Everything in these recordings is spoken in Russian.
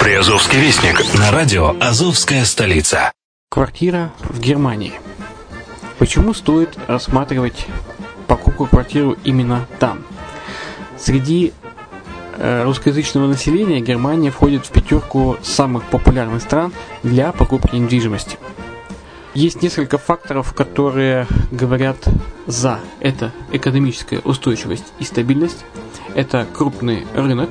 Приазовский вестник на радио «Азовская столица». Квартира в Германии. Почему стоит рассматривать покупку квартиры именно там? Среди э, русскоязычного населения Германия входит в пятерку самых популярных стран для покупки недвижимости. Есть несколько факторов, которые говорят за. Это экономическая устойчивость и стабильность, это крупный рынок,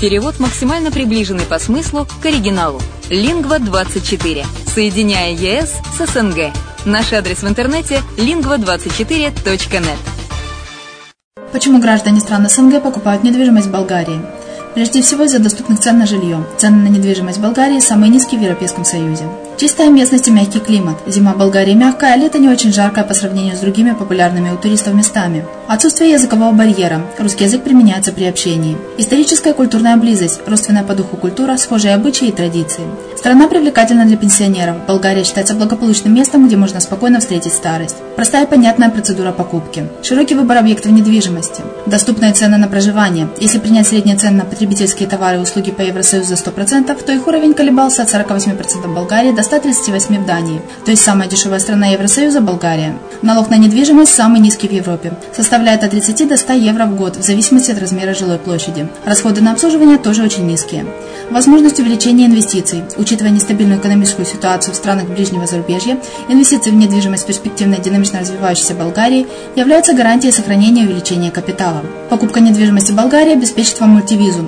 Перевод максимально приближенный по смыслу к оригиналу. Лингва24. Соединяя ЕС с СНГ. Наш адрес в интернете lingva24.net. Почему граждане стран СНГ покупают недвижимость в Болгарии? Прежде всего из-за доступных цен на жилье. Цены на недвижимость Болгарии самые низкие в Европейском Союзе. Чистая местность и мягкий климат. Зима в Болгарии мягкая, а лето не очень жаркое по сравнению с другими популярными у туристов местами. Отсутствие языкового барьера. Русский язык применяется при общении. Историческая и культурная близость. Родственная по духу культура, схожие обычаи и традиции. Страна привлекательна для пенсионеров. Болгария считается благополучным местом, где можно спокойно встретить старость. Простая и понятная процедура покупки. Широкий выбор объектов недвижимости. Доступные цены на проживание. Если принять средние цены на потребительские товары и услуги по Евросоюзу за 100%, то их уровень колебался от 48% в Болгарии до 138 в Дании, то есть самая дешевая страна Евросоюза – Болгария. Налог на недвижимость самый низкий в Европе, составляет от 30 до 100 евро в год в зависимости от размера жилой площади. Расходы на обслуживание тоже очень низкие. Возможность увеличения инвестиций. Учитывая нестабильную экономическую ситуацию в странах ближнего зарубежья, инвестиции в недвижимость перспективной динамично развивающейся Болгарии являются гарантией сохранения и увеличения капитала. Покупка недвижимости в Болгарии обеспечит вам мультивизу.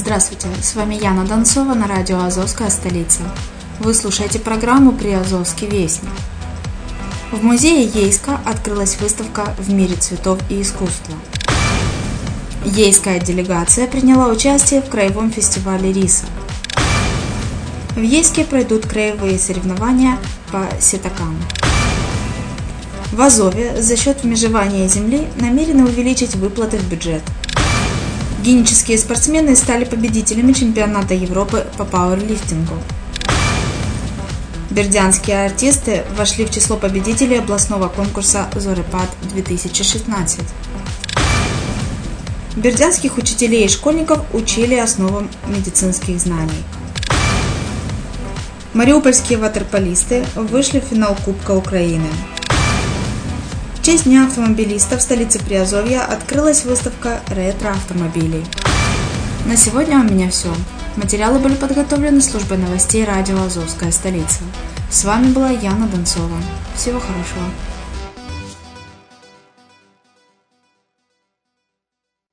Здравствуйте, с вами Яна Донцова на радио «Азовская столица». Вы слушаете программу «Приазовский вестник». В музее Ейска открылась выставка «В мире цветов и искусства». Ейская делегация приняла участие в краевом фестивале риса. В Ейске пройдут краевые соревнования по сетакам. В Азове за счет вмежевания земли намерены увеличить выплаты в бюджет. Генические спортсмены стали победителями чемпионата Европы по пауэрлифтингу. Бердянские артисты вошли в число победителей областного конкурса «Зорепад-2016». Бердянских учителей и школьников учили основам медицинских знаний. Мариупольские ватерполисты вышли в финал Кубка Украины. В честь Дня автомобилиста в столице Приазовья открылась выставка ретро-автомобилей. На сегодня у меня все. Материалы были подготовлены службой новостей радио «Азовская столица». С вами была Яна Донцова. Всего хорошего.